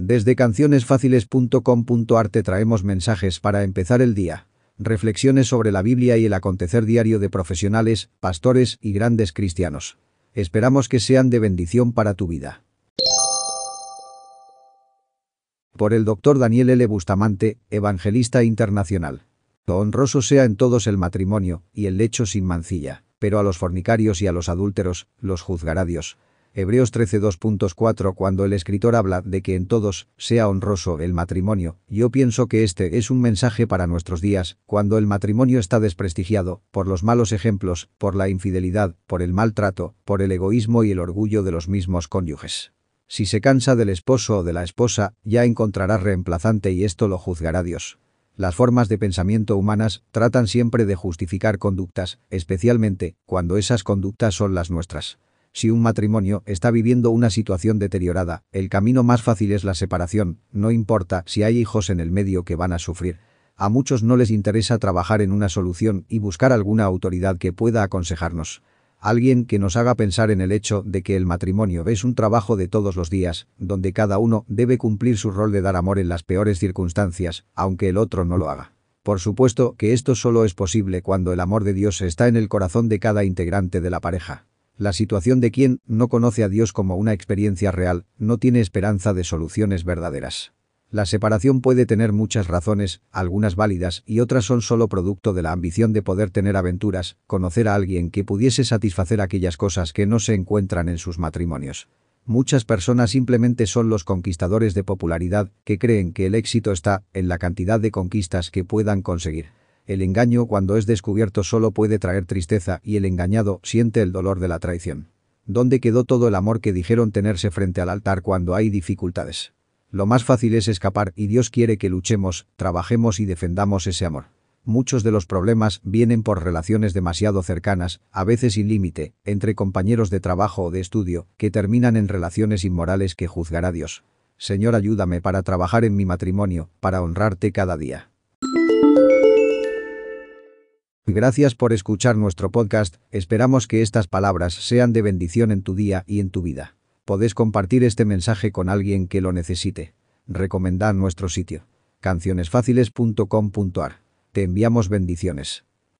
Desde cancionesfáciles.com.ar te traemos mensajes para empezar el día. Reflexiones sobre la Biblia y el acontecer diario de profesionales, pastores y grandes cristianos. Esperamos que sean de bendición para tu vida. Por el Dr. Daniel L. Bustamante, Evangelista Internacional. Honroso sea en todos el matrimonio y el lecho sin mancilla, pero a los fornicarios y a los adúlteros los juzgará Dios. Hebreos 13.2.4 Cuando el escritor habla de que en todos sea honroso el matrimonio, yo pienso que este es un mensaje para nuestros días, cuando el matrimonio está desprestigiado, por los malos ejemplos, por la infidelidad, por el maltrato, por el egoísmo y el orgullo de los mismos cónyuges. Si se cansa del esposo o de la esposa, ya encontrará reemplazante y esto lo juzgará Dios. Las formas de pensamiento humanas tratan siempre de justificar conductas, especialmente cuando esas conductas son las nuestras. Si un matrimonio está viviendo una situación deteriorada, el camino más fácil es la separación, no importa si hay hijos en el medio que van a sufrir. A muchos no les interesa trabajar en una solución y buscar alguna autoridad que pueda aconsejarnos. Alguien que nos haga pensar en el hecho de que el matrimonio es un trabajo de todos los días, donde cada uno debe cumplir su rol de dar amor en las peores circunstancias, aunque el otro no lo haga. Por supuesto que esto solo es posible cuando el amor de Dios está en el corazón de cada integrante de la pareja. La situación de quien no conoce a Dios como una experiencia real no tiene esperanza de soluciones verdaderas. La separación puede tener muchas razones, algunas válidas y otras son solo producto de la ambición de poder tener aventuras, conocer a alguien que pudiese satisfacer aquellas cosas que no se encuentran en sus matrimonios. Muchas personas simplemente son los conquistadores de popularidad que creen que el éxito está en la cantidad de conquistas que puedan conseguir. El engaño cuando es descubierto solo puede traer tristeza y el engañado siente el dolor de la traición. ¿Dónde quedó todo el amor que dijeron tenerse frente al altar cuando hay dificultades? Lo más fácil es escapar y Dios quiere que luchemos, trabajemos y defendamos ese amor. Muchos de los problemas vienen por relaciones demasiado cercanas, a veces sin límite, entre compañeros de trabajo o de estudio, que terminan en relaciones inmorales que juzgará Dios. Señor ayúdame para trabajar en mi matrimonio, para honrarte cada día. Gracias por escuchar nuestro podcast, esperamos que estas palabras sean de bendición en tu día y en tu vida. Podés compartir este mensaje con alguien que lo necesite. Recomendad nuestro sitio. cancionesfáciles.com.ar. Te enviamos bendiciones.